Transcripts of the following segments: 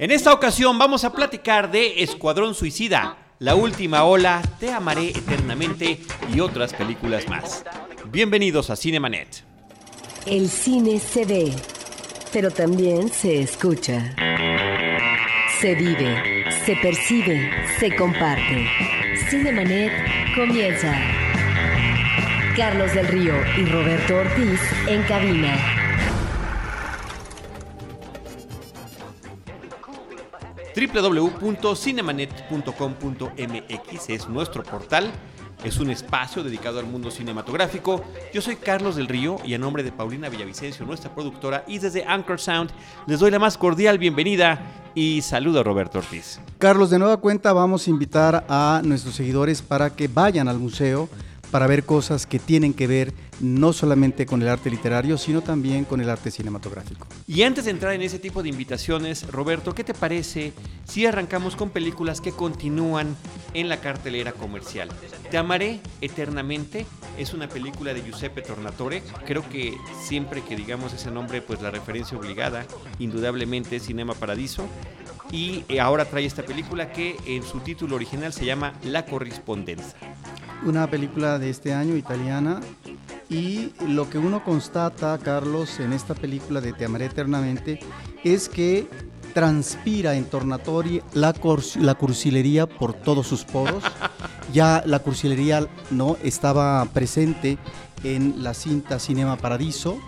En esta ocasión vamos a platicar de Escuadrón Suicida, La Última Ola, Te Amaré Eternamente y otras películas más. Bienvenidos a Cinemanet. El cine se ve, pero también se escucha. Se vive, se percibe, se comparte. Cinemanet comienza. Carlos del Río y Roberto Ortiz en cabina. www.cinemanet.com.mx es nuestro portal. Es un espacio dedicado al mundo cinematográfico. Yo soy Carlos del Río y a nombre de Paulina Villavicencio, nuestra productora, y desde Anchor Sound, les doy la más cordial bienvenida y saludo a Roberto Ortiz. Carlos, de nueva cuenta vamos a invitar a nuestros seguidores para que vayan al museo para ver cosas que tienen que ver no solamente con el arte literario, sino también con el arte cinematográfico. Y antes de entrar en ese tipo de invitaciones, Roberto, ¿qué te parece si arrancamos con películas que continúan en la cartelera comercial? Te amaré eternamente es una película de Giuseppe Tornatore. Creo que siempre que digamos ese nombre, pues la referencia obligada, indudablemente, es Cinema Paradiso. Y ahora trae esta película que en su título original se llama La Correspondencia una película de este año italiana y lo que uno constata, Carlos, en esta película de Te amaré eternamente es que transpira en Tornatori la, la cursilería por todos sus poros. Ya la cursilería no estaba presente en la cinta Cinema Paradiso,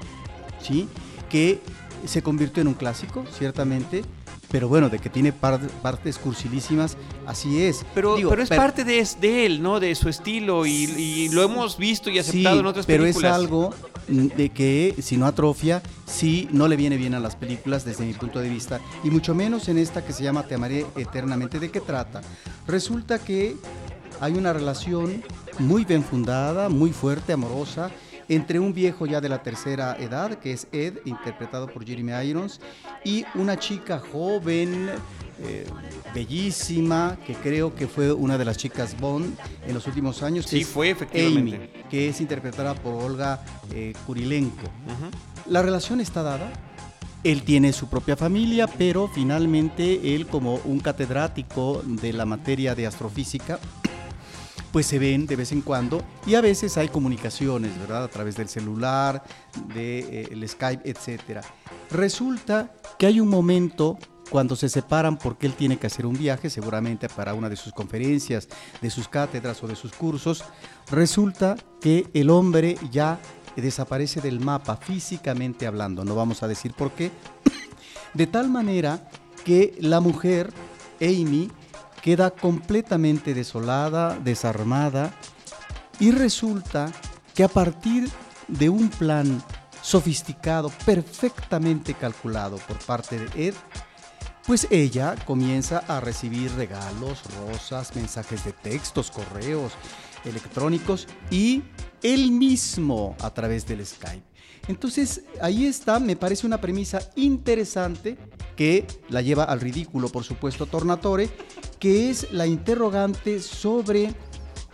¿sí? que se convirtió en un clásico, ciertamente, pero bueno, de que tiene partes cursilísimas, así es. Pero, pero es parte de, de, él, ¿no? De su estilo y, lo hemos visto y aceptado en otras pero películas. Pero es algo de que si no atrofia, sí no le viene bien a las películas desde mi punto de vista, y mucho menos en esta que se llama Te amaré eternamente. ¿De qué trata? Resulta que hay una relación muy bien fundada, muy fuerte, amorosa, entre un viejo ya de la tercera edad, que es Ed, interpretado por Jeremy Irons, y una chica joven, eh, bellísima, que creo que fue una de las chicas Bond en los últimos años. Sí, fue efectivamente. Amy, que es interpretada por Olga eh, Kurilenko. La relación está dada. Él tiene su propia familia, pero finalmente él como un catedrático de la materia de astrofísica, pues se ven de vez en cuando y a veces hay comunicaciones, ¿verdad? A través del celular, del de, eh, Skype, etc. Resulta que hay un momento cuando se separan porque él tiene que hacer un viaje, seguramente para una de sus conferencias, de sus cátedras o de sus cursos, resulta que el hombre ya desaparece del mapa físicamente hablando, no vamos a decir por qué, de tal manera que la mujer, Amy, queda completamente desolada, desarmada, y resulta que a partir de un plan sofisticado, perfectamente calculado por parte de Ed, pues ella comienza a recibir regalos, rosas, mensajes de textos, correos electrónicos y él mismo a través del Skype. Entonces, ahí está, me parece una premisa interesante que la lleva al ridículo, por supuesto, Tornatore, que es la interrogante sobre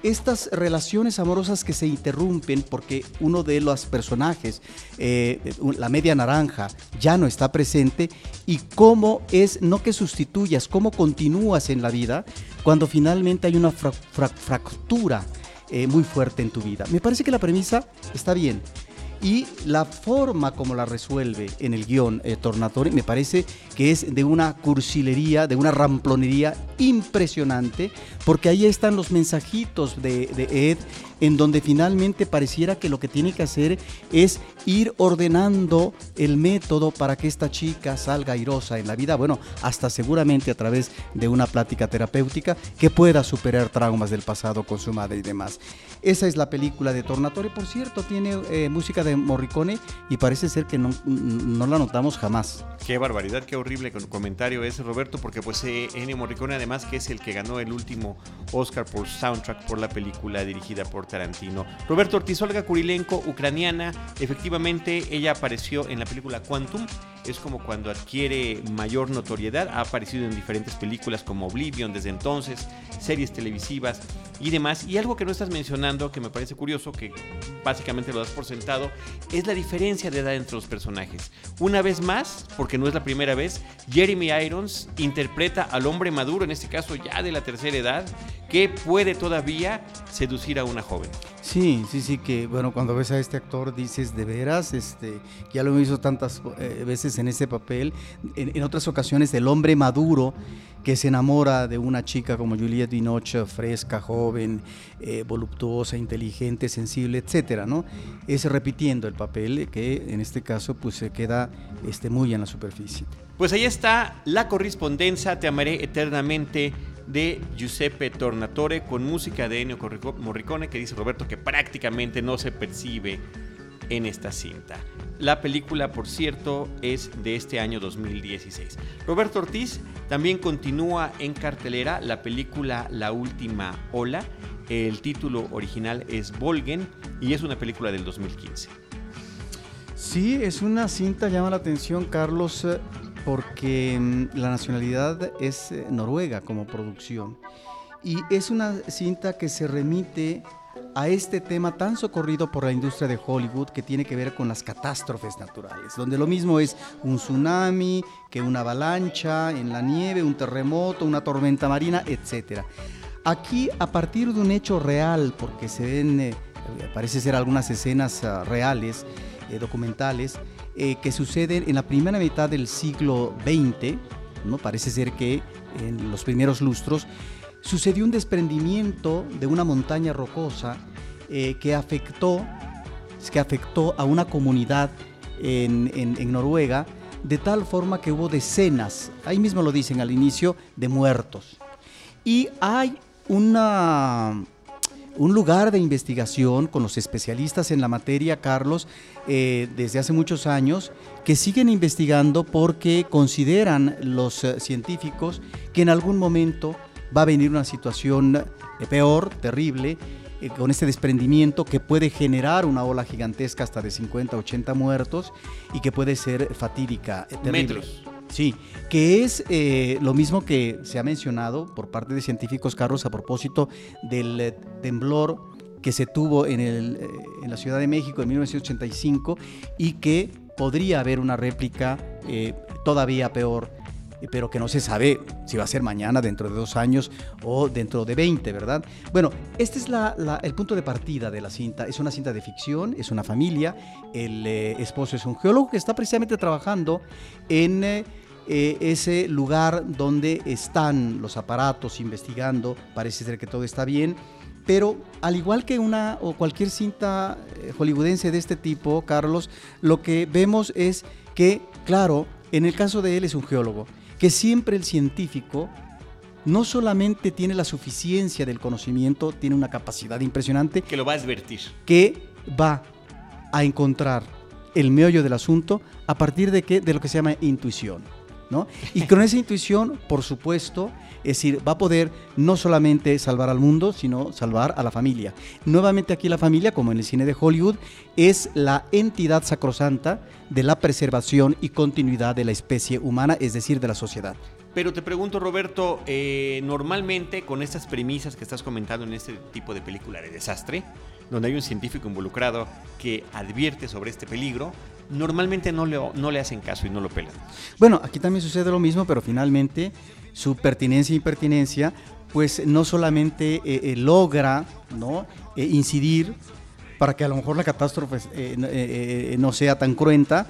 estas relaciones amorosas que se interrumpen porque uno de los personajes, eh, la media naranja, ya no está presente y cómo es, no que sustituyas, cómo continúas en la vida cuando finalmente hay una fractura eh, muy fuerte en tu vida. Me parece que la premisa está bien y la forma como la resuelve en el guion eh, Tornatore me parece que es de una cursilería, de una ramplonería impresionante, porque ahí están los mensajitos de, de Ed en donde finalmente pareciera que lo que tiene que hacer es ir ordenando el método para que esta chica salga airosa en la vida, bueno, hasta seguramente a través de una plática terapéutica que pueda superar traumas del pasado con su madre y demás. Esa es la película de Tornatore, por cierto, tiene eh, música de Morricone y parece ser que no, no la notamos jamás. Qué barbaridad, qué horrible comentario ese, Roberto, porque pues eh, Ennio Morricone además que es el que ganó el último Oscar por soundtrack por la película dirigida por Tarantino. Roberto Ortiz, Olga Kurilenko, ucraniana, efectivamente ella apareció en la película Quantum es como cuando adquiere mayor notoriedad. Ha aparecido en diferentes películas como Oblivion desde entonces, series televisivas y demás. Y algo que no estás mencionando, que me parece curioso, que básicamente lo das por sentado, es la diferencia de edad entre los personajes. Una vez más, porque no es la primera vez, Jeremy Irons interpreta al hombre maduro, en este caso ya de la tercera edad, que puede todavía seducir a una joven. Sí, sí, sí, que bueno, cuando ves a este actor dices de veras, este, ya lo hizo tantas eh, veces en ese papel, en, otras ocasiones el hombre maduro que se enamora de una chica como Juliette Binoche, fresca, joven, eh, voluptuosa, inteligente, sensible, etcétera, ¿no? Es repitiendo el papel que en este caso pues se queda este, muy en la superficie. Pues ahí está la correspondencia, te amaré eternamente de Giuseppe Tornatore con música de Ennio Morricone que dice Roberto que prácticamente no se percibe en esta cinta. La película, por cierto, es de este año 2016. Roberto Ortiz también continúa en cartelera la película La Última Ola. El título original es Volgen y es una película del 2015. Sí, es una cinta, llama la atención, Carlos, porque mm, la nacionalidad es eh, noruega como producción. Y es una cinta que se remite a este tema tan socorrido por la industria de Hollywood que tiene que ver con las catástrofes naturales, donde lo mismo es un tsunami, que una avalancha en la nieve, un terremoto, una tormenta marina, etc. Aquí, a partir de un hecho real, porque se ven, eh, parece ser algunas escenas ah, reales, eh, documentales, eh, que suceden en la primera mitad del siglo XX, ¿no? parece ser que en los primeros lustros, sucedió un desprendimiento de una montaña rocosa eh, que, afectó, que afectó a una comunidad en, Noruega, de tal forma que hubo decenas, ahí mismo lo dicen al inicio, de muertos. Y hay una un lugar de investigación con los especialistas en la materia, Carlos, eh, desde hace muchos años, que siguen investigando porque consideran los eh, científicos que en algún momento va a venir una situación eh, peor, terrible, con este desprendimiento que puede generar una ola gigantesca hasta de 50, 80 muertos y que puede ser fatídica, terrible. Sí, que es eh, lo mismo que se ha mencionado por parte de científicos, Carlos, a propósito del eh, temblor que se tuvo en, el, eh, en, la Ciudad de México en 1985 y que podría haber una réplica todavía peor, pero que no se sabe si va a ser mañana, dentro de dos años o dentro de 20, ¿verdad? Bueno, este es el punto de partida de la cinta. Es una cinta de ficción, es una familia, el esposo es un geólogo que está precisamente trabajando en eh, ese lugar donde están los aparatos investigando, parece ser que todo está bien, pero al igual que una o cualquier cinta eh, hollywoodense de este tipo, Carlos, lo que vemos es que, claro, en el caso de él es un geólogo, que siempre el científico no solamente tiene la suficiencia del conocimiento, tiene una capacidad impresionante. Que lo va a advertir. Que va a encontrar el meollo del asunto a partir de, qué? de lo que se llama intuición. Y con esa intuición, por supuesto, es decir, va a poder no solamente salvar al mundo, sino salvar a la familia. Nuevamente aquí la familia, como en el cine de Hollywood, es la entidad sacrosanta de la preservación y continuidad de la especie humana, es decir, de la sociedad. Pero te pregunto, Roberto, eh, normalmente con estas premisas que estás comentando en este tipo de película de desastre, donde hay un científico involucrado que advierte sobre este peligro, normalmente no le, no le hacen caso y no lo pelan. Bueno, aquí también sucede lo mismo, pero finalmente su pertinencia e impertinencia, pues no solamente eh, eh, logra ¿no? Eh, incidir para que a lo mejor la catástrofe no sea tan cruenta,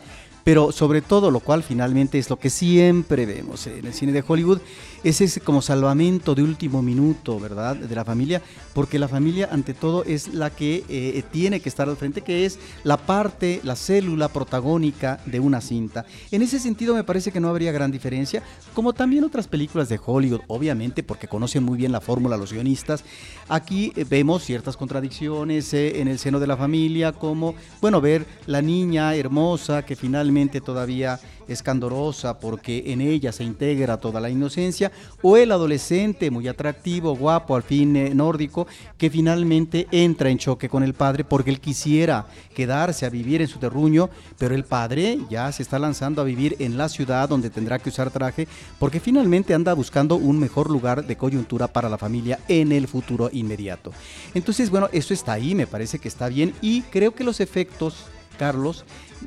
pero sobre todo, lo cual finalmente es lo que siempre vemos en el cine de Hollywood, es ese como salvamento de último minuto, ¿verdad? De la familia, porque la familia ante todo es la que eh, tiene que estar al frente, que es la parte, la célula protagónica de una cinta. En ese sentido me parece que no habría gran diferencia, como también otras películas de Hollywood, obviamente, porque conocen muy bien la fórmula los guionistas. Aquí eh, vemos ciertas contradicciones eh, en el seno de la familia, como, bueno, ver la niña hermosa que finalmente todavía escandorosa porque en ella se integra toda la inocencia, o el adolescente muy atractivo, guapo, al fin eh, nórdico, que finalmente entra en choque con el padre porque él quisiera quedarse a vivir en su terruño, pero el padre ya se está lanzando a vivir en la ciudad donde tendrá que usar traje porque finalmente anda buscando un mejor lugar de coyuntura para la familia en el futuro inmediato. Entonces, bueno, eso está ahí, me parece que está bien y creo que los efectos, Carlos,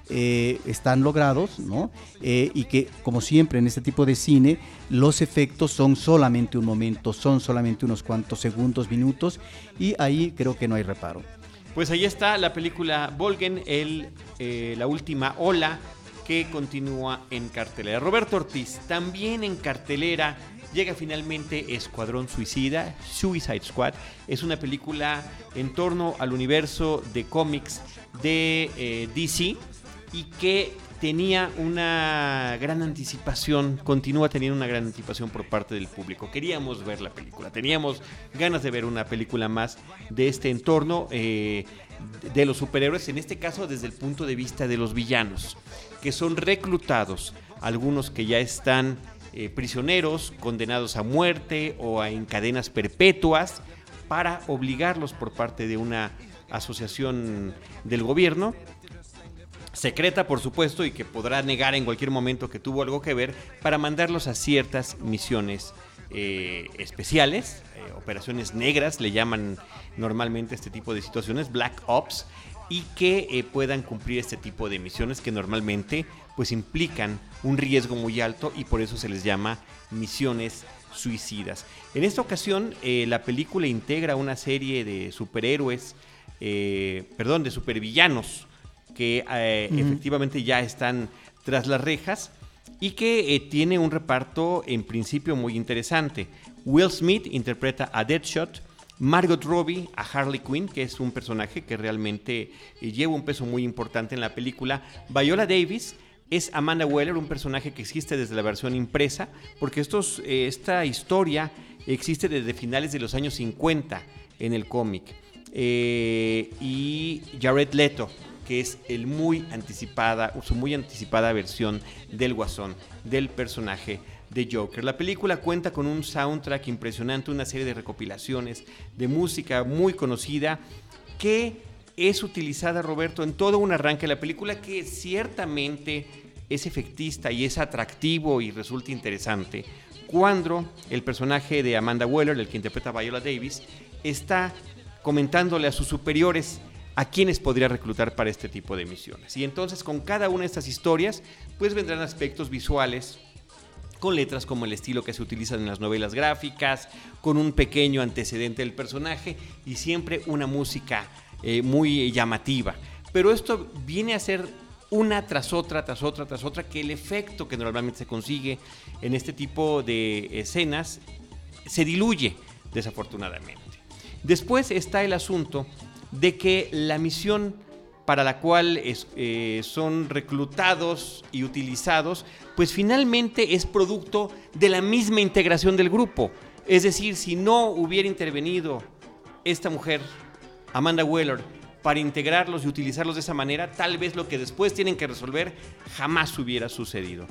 eh, están logrados, ¿no? Eh, y que, como siempre en este tipo de cine, los efectos son solamente un momento, son solamente unos cuantos segundos, minutos, y ahí creo que no hay reparo. Pues ahí está la película Volgen, el, eh, la última ola que continúa en cartelera. Roberto Ortiz, también en cartelera, llega finalmente Escuadrón Suicida, Suicide Squad. Es una película en torno al universo de cómics de DC y que tenía una gran anticipación, continúa teniendo una gran anticipación por parte del público. Queríamos ver la película, teníamos ganas de ver una película más de este entorno eh, de los superhéroes, en este caso desde el punto de vista de los villanos, que son reclutados, algunos que ya están eh, prisioneros, condenados a muerte o a, en cadenas perpetuas, para obligarlos por parte de una asociación del gobierno secreta, por supuesto, y que podrá negar en cualquier momento que tuvo algo que ver, para mandarlos a ciertas misiones eh, especiales, eh, operaciones negras, le llaman normalmente este tipo de situaciones, Black Ops, y que eh, puedan cumplir este tipo de misiones que normalmente pues implican un riesgo muy alto y por eso se les llama misiones suicidas. En esta ocasión la película integra una serie de superhéroes, perdón, de supervillanos que eh, efectivamente ya están tras las rejas y que eh, tiene un reparto en principio muy interesante. Will Smith interpreta a Deadshot, Margot Robbie a Harley Quinn, que es un personaje que realmente eh, lleva un peso muy importante en la película. Viola Davis es Amanda Weller, un personaje que existe desde la versión impresa, porque estos, esta historia existe desde finales de los años 50 en el cómic. Y Jared Leto, que es el muy anticipada, su muy anticipada versión del Guasón, del personaje de Joker. La película cuenta con un soundtrack impresionante, una serie de recopilaciones de música muy conocida que es utilizada, Roberto, en todo un arranque de la película que ciertamente es efectista y es atractivo y resulta interesante cuando el personaje de Amanda Weller, el que interpreta Viola Davis, está comentándole a sus superiores a quienes podría reclutar para este tipo de misiones. Y entonces con cada una de estas historias, pues vendrán aspectos visuales con letras como el estilo que se utilizan en las novelas gráficas, con un pequeño antecedente del personaje y siempre una música eh, muy llamativa. Pero esto viene a ser una tras otra, tras otra, tras otra, que el efecto que normalmente se consigue en este tipo de escenas se diluye, desafortunadamente. Después está el asunto de que la misión para la cual eh, son reclutados y utilizados, pues finalmente es producto de la misma integración del grupo. Es decir, si no hubiera intervenido esta mujer, Amanda Weller, para integrarlos y utilizarlos de esa manera, tal vez lo que después tienen que resolver jamás hubiera sucedido.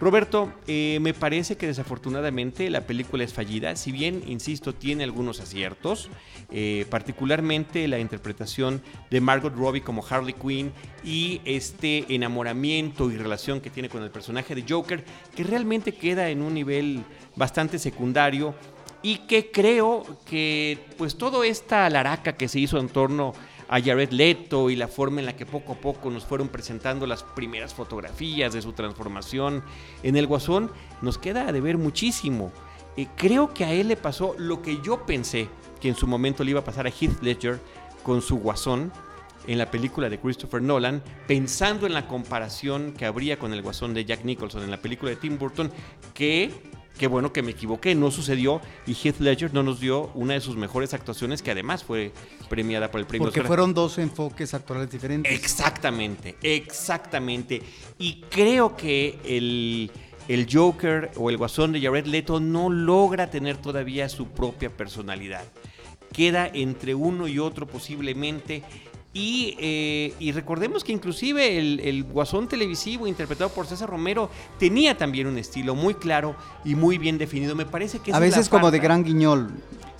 Roberto, eh, me parece que desafortunadamente la película es fallida, si bien, insisto, tiene algunos aciertos, eh, particularmente la interpretación de Margot Robbie como Harley Quinn y este enamoramiento y relación que tiene con el personaje de Joker, que realmente queda en un nivel bastante secundario y que creo que pues toda esta laraca que se hizo en torno Jared Leto y la forma en la que poco a poco nos fueron presentando las primeras fotografías de su transformación en el Guasón, nos queda de ver muchísimo. Eh, creo que a él le pasó lo que yo pensé que en su momento le iba a pasar a Heath Ledger con su Guasón en la película de Christopher Nolan, pensando en la comparación que habría con el Guasón de Jack Nicholson en la película de Tim Burton, que qué bueno que me equivoqué, no sucedió y Heath Ledger no nos dio una de sus mejores actuaciones que además fue premiada por el premio Porque fueron dos enfoques actuales diferentes. Exactamente, exactamente. Y creo que el, el Joker o el Guasón de Jared Leto no logra tener todavía su propia personalidad. Queda entre uno y otro posiblemente Y, eh, y, recordemos que inclusive el, el, guasón televisivo interpretado por César Romero tenía también un estilo muy claro y muy bien definido. Me parece que... A veces como de gran guiñol.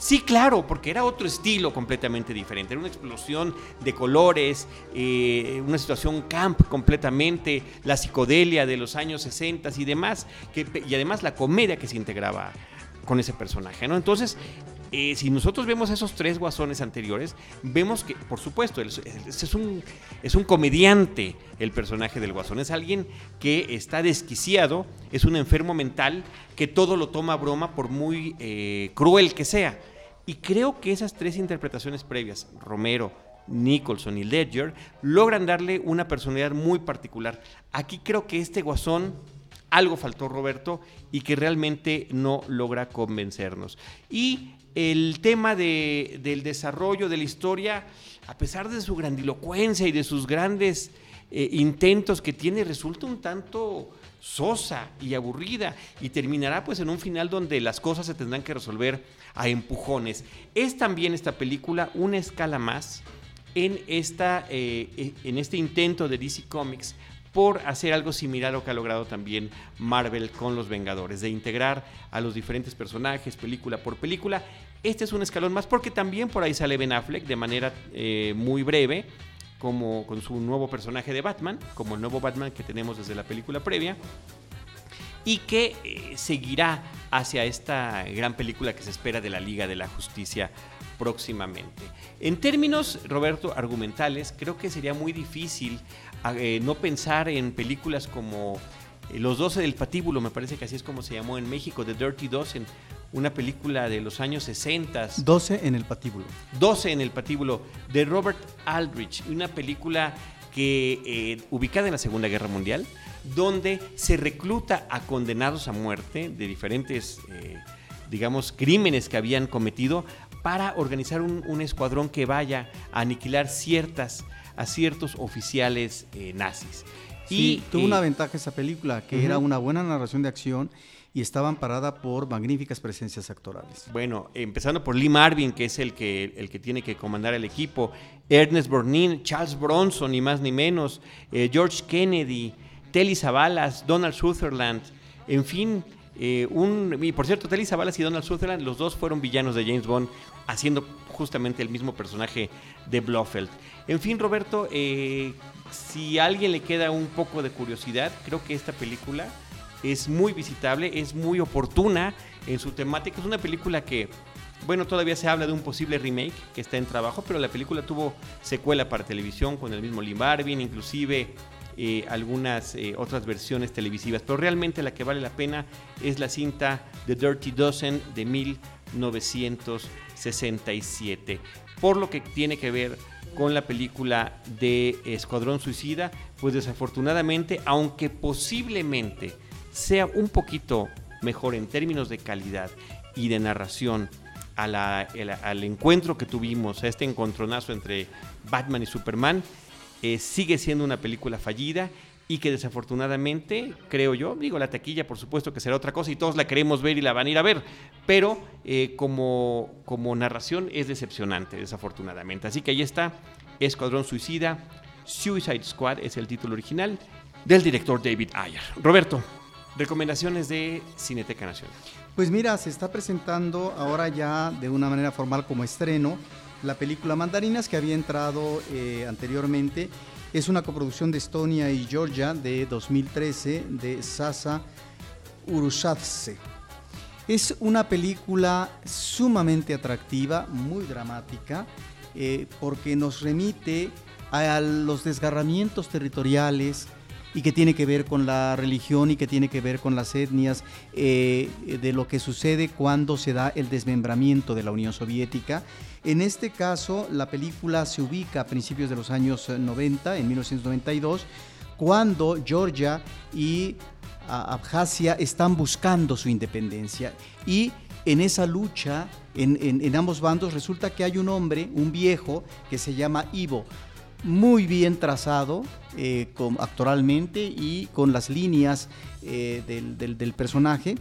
Sí, claro, porque era otro estilo completamente diferente. Era una explosión de colores, eh, una situación camp completamente, la psicodelia de los años 60 y demás, que, y además la comedia que se integraba con ese personaje, ¿no? Entonces, eh, si nosotros vemos esos tres guasones anteriores, vemos que, por supuesto, es, un, es un comediante el personaje del guasón, es alguien que está desquiciado, es un enfermo mental que todo lo toma a broma por muy eh, cruel que sea. Y creo que esas tres interpretaciones previas, Romero, Nicholson y Ledger, logran darle una personalidad muy particular. Aquí creo que este guasón algo faltó Roberto y que realmente no logra convencernos. Y el tema de, del desarrollo de la historia, a pesar de su grandilocuencia y de sus grandes eh, intentos que tiene, resulta un tanto sosa y aburrida y terminará pues en un final donde las cosas se tendrán que resolver a empujones. Es también esta película una escala más en, esta, eh, en este intento de DC Comics por hacer algo similar a lo que ha logrado también Marvel con los Vengadores, de integrar a los diferentes personajes película por película. Este es un escalón más porque también por ahí sale Ben Affleck de manera eh, muy breve, como con su nuevo personaje de Batman, como el nuevo Batman que tenemos desde la película previa, y que eh, seguirá hacia esta gran película que se espera de la Liga de la Justicia próximamente. En términos, Roberto, argumentales, creo que sería muy difícil eh, no pensar en películas como eh, Los 12 del Patíbulo, me parece que así es como se llamó en México, The Dirty Dozen, una película de los años 60. 12 en el Patíbulo. 12 en el Patíbulo, de Robert Aldrich, una película que eh, ubicada en la Segunda Guerra Mundial, donde se recluta a condenados a muerte de diferentes, digamos, crímenes que habían cometido para organizar un, un escuadrón que vaya a aniquilar ciertas a ciertos oficiales eh, nazis. y tuvo una eh, ventaja esa película, que era una buena narración de acción y estaba amparada por magníficas presencias actorales. Bueno, empezando por Lee Marvin, que es el que, el que tiene que comandar el equipo, Ernest Borgnine, Charles Bronson, ni más ni menos, eh, George Kennedy, Telly Savalas, Donald Sutherland, en fin, un, y por cierto, Telly Savalas y Donald Sutherland, los dos fueron villanos de James Bond, haciendo justamente el mismo personaje de Blofeld. En fin, Roberto, eh, si a alguien le queda un poco de curiosidad, creo que esta película es muy visitable, es muy oportuna en su temática. Es una película que, bueno, todavía se habla de un posible remake que está en trabajo, pero la película tuvo secuela para televisión con el mismo Lee Marvin, inclusive eh, algunas eh, otras versiones televisivas. Pero realmente la que vale la pena es la cinta The Dirty Dozen de 1967. Por lo que tiene que ver con la película de Escuadrón Suicida, pues desafortunadamente, aunque posiblemente sea un poquito mejor en términos de calidad y de narración al encuentro que tuvimos, a este encontronazo entre Batman y Superman, eh, sigue siendo una película fallida y que desafortunadamente, creo yo, digo, la taquilla por supuesto que será otra cosa y todos la queremos ver y la van a ir a ver, pero eh, como, como narración es decepcionante, desafortunadamente. Así que ahí está, Escuadrón Suicida, Suicide Squad es el título original del director David Ayer. Roberto, recomendaciones de Cineteca Nacional. Pues mira, se está presentando ahora ya de una manera formal como estreno la película Mandarinas que había entrado eh, anteriormente es una coproducción de Estonia y Georgia de 2013 de Sasa Urushadze. Es una película sumamente atractiva, muy dramática, eh, porque nos remite a los desgarramientos territoriales, y que tiene que ver con la religión y que tiene que ver con las etnias, eh, de lo que sucede cuando se da el desmembramiento de la Unión Soviética. En este caso, la película se ubica a principios de los años 90, en 1992, cuando Georgia y Abjasia están buscando su independencia y en esa lucha, en, ambos bandos, resulta que hay un hombre, un viejo, que se llama Ivo, muy bien trazado eh, actoralmente y con las líneas eh, del, personaje,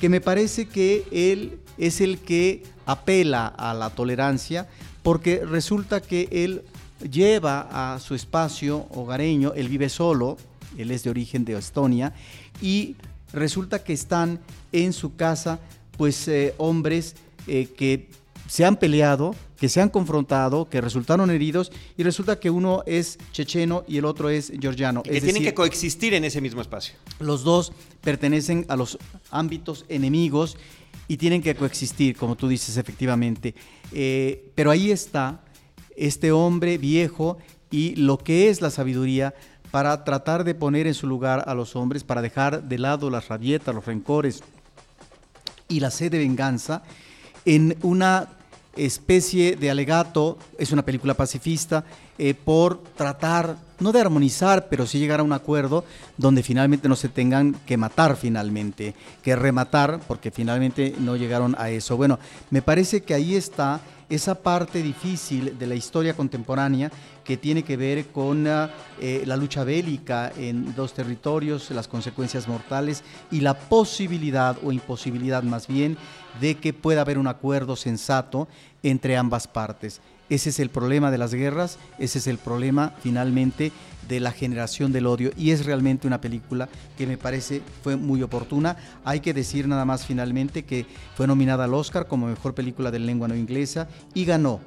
que me parece que él es el que apela a la tolerancia, porque resulta que él lleva a su espacio hogareño, él vive solo, él es de origen de Estonia, y resulta que están en su casa pues eh, hombres eh, que se han peleado, que se han confrontado, que resultaron heridos y resulta que uno es checheno y el otro es georgiano. que tienen que coexistir en ese mismo espacio. Los dos pertenecen a los ámbitos enemigos y tienen que coexistir, como tú dices, efectivamente. Eh, pero ahí está este hombre viejo y lo que es la sabiduría para tratar de poner en su lugar a los hombres, para dejar de lado las rabietas, los rencores y la sed de venganza en una especie de alegato, es una película pacifista, eh, por tratar, no de armonizar, pero sí llegar a un acuerdo donde finalmente no se tengan que matar finalmente, que rematar, porque finalmente no llegaron a eso. Bueno, me parece que ahí está esa parte difícil de la historia contemporánea que tiene que ver con eh, la lucha bélica en dos territorios, las consecuencias mortales y la posibilidad o imposibilidad más bien de que pueda haber un acuerdo sensato entre ambas partes. Ese es el problema de las guerras, ese es el problema finalmente de la generación del odio y es realmente una película que me parece fue muy oportuna. Hay que decir nada más finalmente que fue nominada al Oscar como mejor película de lengua no inglesa y ganó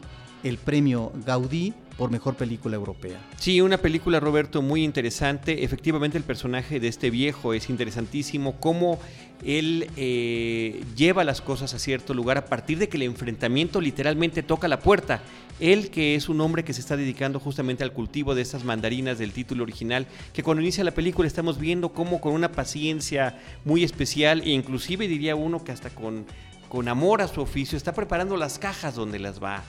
el premio Gaudí por mejor película europea. Sí, una película, Roberto, muy interesante. Efectivamente, el personaje de este viejo es interesantísimo. Cómo él eh, lleva las cosas a cierto lugar a partir de que el enfrentamiento literalmente toca la puerta. Él, que es un hombre que se está dedicando justamente al cultivo de estas mandarinas del título original, que cuando inicia la película estamos viendo cómo con una paciencia muy especial e inclusive diría uno que hasta con, con amor a su oficio está preparando las cajas donde las va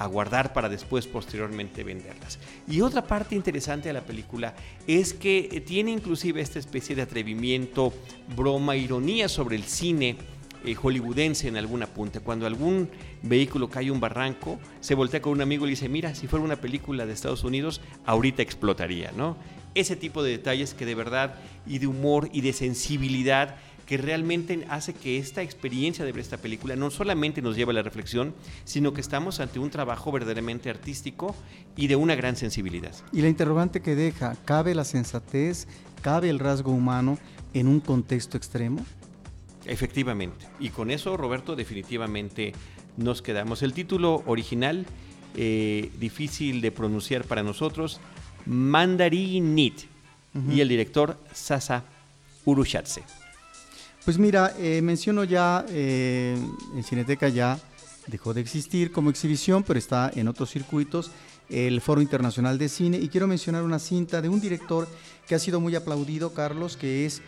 a guardar para después posteriormente venderlas. Y otra parte interesante de la película es que tiene inclusive esta especie de atrevimiento, broma, ironía sobre el cine eh, hollywoodense en alguna punta. Cuando algún vehículo cae un barranco, se voltea con un amigo y le dice, mira, si fuera una película de Estados Unidos, ahorita explotaría, ¿no? Ese tipo de detalles que de verdad y de humor y de sensibilidad que realmente hace que esta experiencia de ver esta película no solamente nos lleve a la reflexión, sino que estamos ante un trabajo verdaderamente artístico y de una gran sensibilidad. Y la interrogante que deja, ¿cabe la sensatez, cabe el rasgo humano en un contexto extremo? Efectivamente. Y con eso, Roberto, definitivamente nos quedamos. El título original, eh, difícil de pronunciar para nosotros, Mandarinit. Y el director, Sasa Urushatse. Pues mira, eh, menciono ya, eh, en Cineteca ya dejó de existir como exhibición, pero está en otros circuitos, el Foro Internacional de Cine, y quiero mencionar una cinta de un director que ha sido muy aplaudido, Carlos, que es,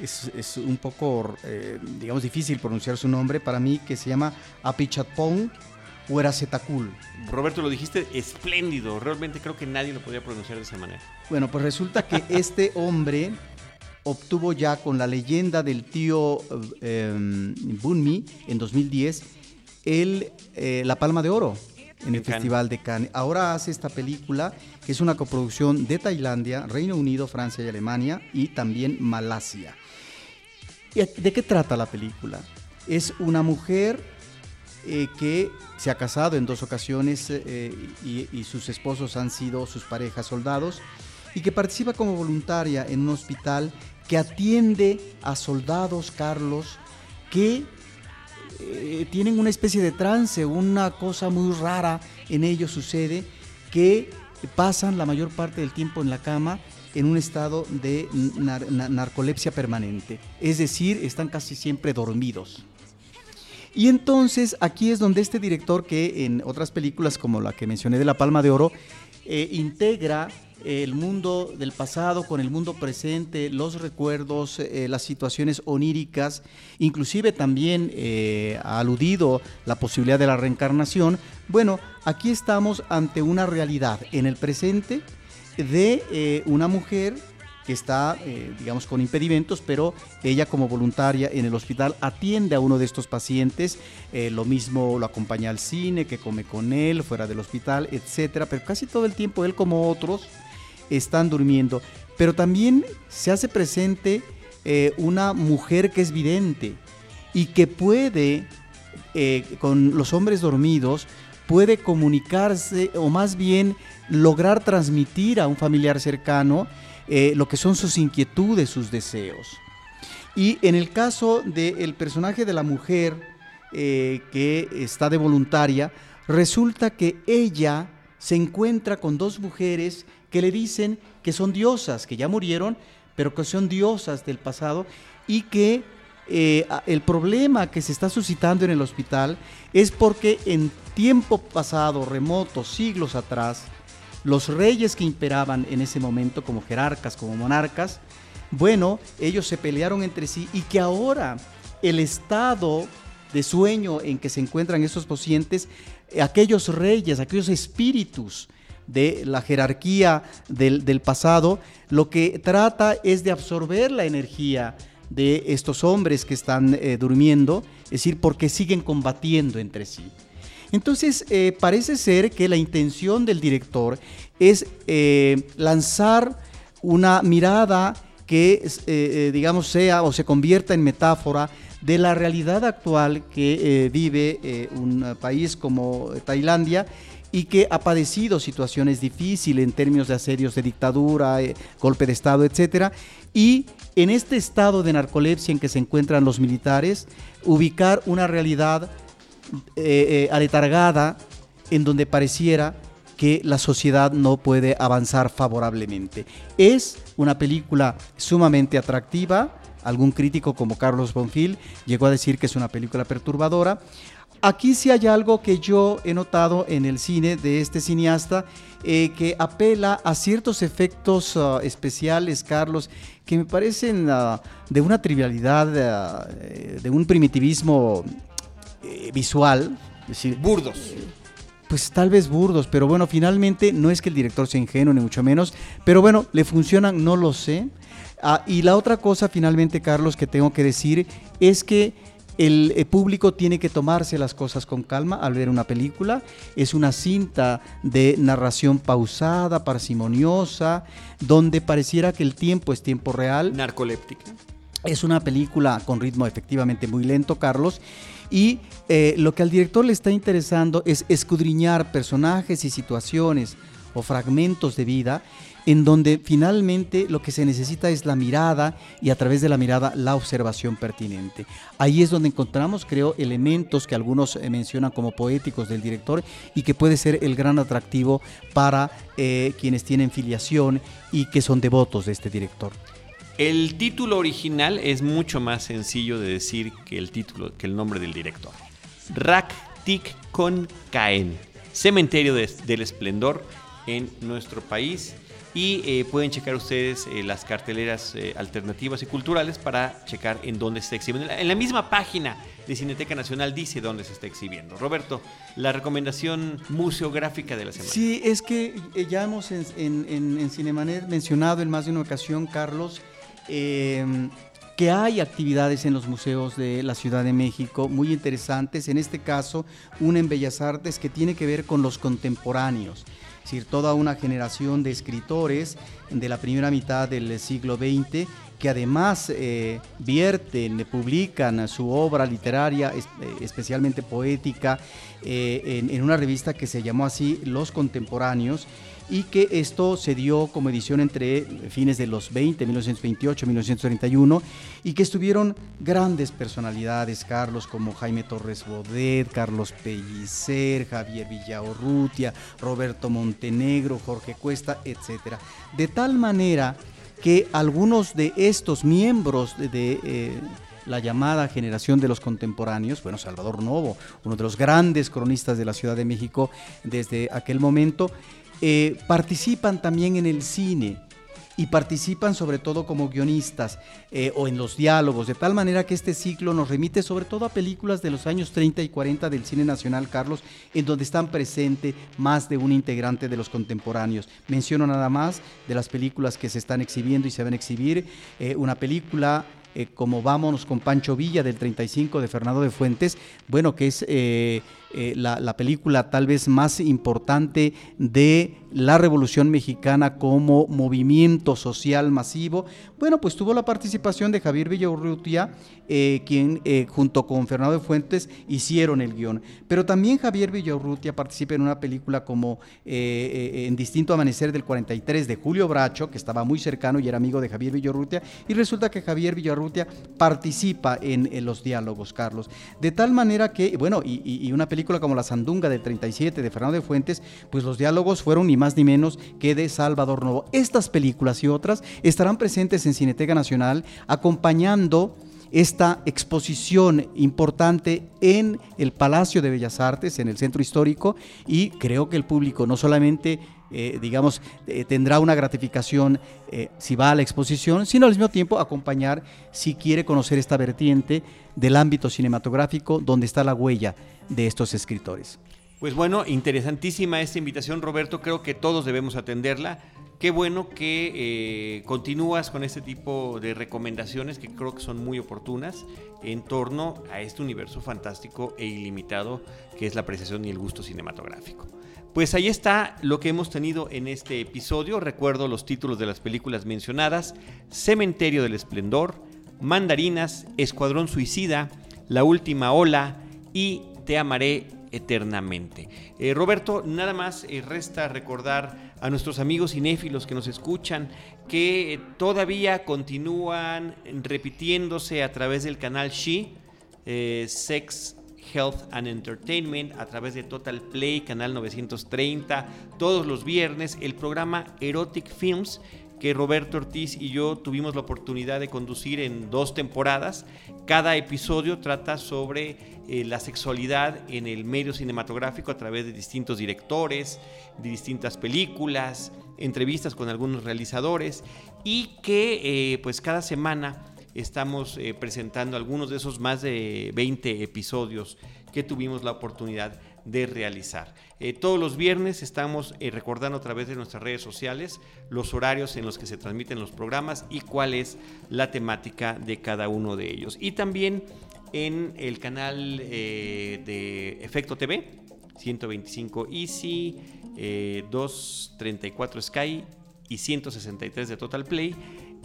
es, un poco, eh, digamos, difícil pronunciar su nombre para mí, que se llama Apichatpong Hueracetakul. Roberto, lo dijiste espléndido, realmente creo que nadie lo podía pronunciar de esa manera. Bueno, pues resulta que este hombre obtuvo ya con la leyenda del tío eh, Bunmi en 2010 el, eh, la Palma de Oro en el Festival de Cannes. Ahora hace esta película que es una coproducción de Tailandia, Reino Unido, Francia y Alemania y también Malasia. ¿De qué trata la película? Es una mujer eh, que se ha casado en dos ocasiones y, sus esposos han sido sus parejas soldados y que participa como voluntaria en un hospital que atiende a soldados, Carlos, que eh, tienen una especie de trance, una cosa muy rara en ellos sucede, que pasan la mayor parte del tiempo en la cama en un estado de narcolepsia permanente, es decir, están casi siempre dormidos. Y entonces aquí es donde este director que en otras películas como la que mencioné de La Palma de Oro, eh, integra el mundo del pasado con el mundo presente, los recuerdos, eh, las situaciones oníricas, inclusive también eh, ha aludido la posibilidad de la reencarnación. Bueno, aquí estamos ante una realidad en el presente de eh, una mujer que está, digamos, con impedimentos, pero ella como voluntaria en el hospital atiende a uno de estos pacientes, lo mismo lo acompaña al cine, que come con él, fuera del hospital, etcétera, pero casi todo el tiempo él como otros están durmiendo. Pero también se hace presente eh, una mujer que es vidente y que puede, eh, con los hombres dormidos, puede comunicarse o más bien lograr transmitir a un familiar cercano eh, lo que son sus inquietudes, sus deseos. Y en el caso del personaje de la mujer que está de voluntaria, resulta que ella se encuentra con dos mujeres que le dicen que son diosas, que ya murieron, pero que son diosas del pasado y que eh, el problema que se está suscitando en el hospital es porque en tiempo pasado, remoto, siglos atrás, los reyes que imperaban en ese momento como jerarcas, como monarcas, bueno, ellos se pelearon entre sí y que ahora el estado de sueño en que se encuentran esos pacientes, aquellos reyes, aquellos espíritus de la jerarquía del, pasado, lo que trata es de absorber la energía de estos hombres que están eh, durmiendo, es decir, porque siguen combatiendo entre sí. Entonces, eh, parece ser que la intención del director es eh, lanzar una mirada que, digamos, sea o se convierta en metáfora de la realidad actual que vive un país como Tailandia y que ha padecido situaciones difíciles en términos de asedios de dictadura, golpe de Estado, etcétera, y en este estado de narcolepsia en que se encuentran los militares, ubicar una realidad eh, eh, aletargada en donde pareciera que la sociedad no puede avanzar favorablemente. Es una película sumamente atractiva, algún crítico como Carlos Bonfil llegó a decir que es una película perturbadora. Aquí sí hay algo que yo he notado en el cine de este cineasta eh, que apela a ciertos efectos ah, especiales, Carlos, que me parecen ah, de una trivialidad, ah, eh, de un primitivismo eh, visual. decir, burdos. Pues tal vez burdos, pero bueno, finalmente no es que el director sea ingenuo, ni mucho menos, pero bueno, le funcionan, no lo sé. y la otra cosa, finalmente, Carlos, que tengo que decir es que el, eh, público tiene que tomarse las cosas con calma al ver una película. Es una cinta de narración pausada, parsimoniosa, donde pareciera que el tiempo es tiempo real. Narcoléptica. Es una película con ritmo efectivamente muy lento, Carlos. Y eh, lo que al director le está interesando es escudriñar personajes y situaciones o fragmentos de vida en donde finalmente lo que se necesita es la mirada y a través de la mirada la observación pertinente. Ahí es donde encontramos, creo, elementos que algunos eh, mencionan como poéticos del director y que puede ser el gran atractivo para eh, quienes tienen filiación y que son devotos de este director. El título original es mucho más sencillo de decir que el título, que el nombre del director. Rak Tik Kon Kaen, Cementerio del Esplendor en nuestro país y eh, pueden checar ustedes eh, las carteleras eh, alternativas y culturales para checar en dónde se está exhibiendo. En la misma página de Cineteca Nacional dice dónde se está exhibiendo. Roberto, la recomendación museográfica de la semana. Sí, es que ya hemos en, en, Cinemanet mencionado en más de una ocasión, Carlos, em, que hay actividades en los museos de la Ciudad de México muy interesantes. En este caso, una en Bellas Artes que tiene que ver con los contemporáneos es decir, toda una generación de escritores de la primera mitad del siglo XX que además eh, vierten, publican su obra literaria, eh, especialmente poética, eh, en, una revista que se llamó así Los Contemporáneos, y que esto se dio como edición entre fines de los 20, 1928, 1931, y que estuvieron grandes personalidades, Carlos, como Jaime Torres Bodet, Carlos Pellicer, Javier Villaorrutia, Roberto Montenegro, Jorge Cuesta, etc. De tal manera que algunos de estos miembros de... Eh, la llamada generación de los contemporáneos, bueno, Salvador Novo, uno de los grandes cronistas de la Ciudad de México desde aquel momento, eh, participan también en el cine y participan sobre todo como guionistas eh, o en los diálogos, de tal manera que este ciclo nos remite sobre todo a películas de los años 30 y 40 del cine nacional, Carlos, en donde están presentes más de un integrante de los contemporáneos. Menciono nada más de las películas que se están exhibiendo y se van a exhibir, eh, una película como Vámonos con Pancho Villa del 35 de Fernando de Fuentes, bueno, que es la, película tal vez más importante de la Revolución Mexicana como movimiento social masivo, bueno, pues tuvo la participación de Javier Villaurrutia, eh, quien eh, junto con Fernando de Fuentes hicieron el guion. Pero también Javier Villaurrutia participa en una película como En Distinto Amanecer del 43 de Julio Bracho, que estaba muy cercano y era amigo de Javier Villaurrutia, y resulta que Javier Villaurrutia participa en, los diálogos, Carlos. De tal manera que, bueno, y, y una película como La Sandunga del 37 de Fernando de Fuentes, pues los diálogos fueron ni más ni menos que de Salvador Novo. Estas películas y otras estarán presentes en Cineteca Nacional acompañando esta exposición importante en el Palacio de Bellas Artes, en el Centro Histórico, y creo que el público no solamente, eh, digamos, eh, tendrá una gratificación eh, si va a la exposición, sino al mismo tiempo acompañar si quiere conocer esta vertiente del ámbito cinematográfico donde está la huella de estos escritores. Pues bueno, interesantísima esta invitación, Roberto. Creo que todos debemos atenderla. Qué bueno que continúas con este tipo de recomendaciones que creo que son muy oportunas en torno a este universo fantástico e ilimitado que es la apreciación y el gusto cinematográfico. Pues ahí está lo que hemos tenido en este episodio. Recuerdo los títulos de las películas mencionadas: Cementerio del Esplendor, Mandarinas, Escuadrón Suicida, La Última Ola y Te Amaré eternamente. Eh, Roberto, nada más eh, resta recordar a nuestros amigos cinéfilos que nos escuchan que todavía continúan repitiéndose a través del canal She, eh, Sex, Health and Entertainment, a través de Total Play, canal 930, todos los viernes, el programa Erotic Films que Roberto Ortiz y yo tuvimos la oportunidad de conducir en dos temporadas. Cada episodio trata sobre eh, la sexualidad en el medio cinematográfico a través de distintos directores, de distintas películas, entrevistas con algunos realizadores y que eh, pues cada semana estamos eh, presentando algunos de esos más de 20 episodios que tuvimos la oportunidad de realizar. Eh, todos los viernes estamos eh, recordando a través de nuestras redes sociales los horarios en los que se transmiten los programas y cuál es la temática de cada uno de ellos. Y también en el canal de Efecto TV, 125 Easy, 234 Sky y 163 de Total Play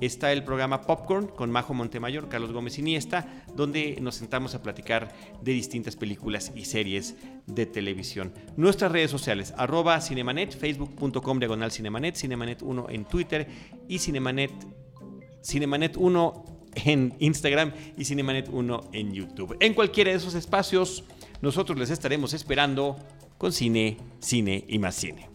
está el programa Popcorn con Majo Montemayor, Carlos Gómez Iniesta, donde nos sentamos a platicar de distintas películas y series de televisión. Nuestras redes sociales, arroba Cinemanet, facebook.com diagonal Cinemanet, Cinemanet 1 en Twitter y Cinemanet, Cinemanet 1 en Instagram y Cinemanet 1 en YouTube. En cualquiera de esos espacios, nosotros les estaremos esperando con cine, cine y más cine.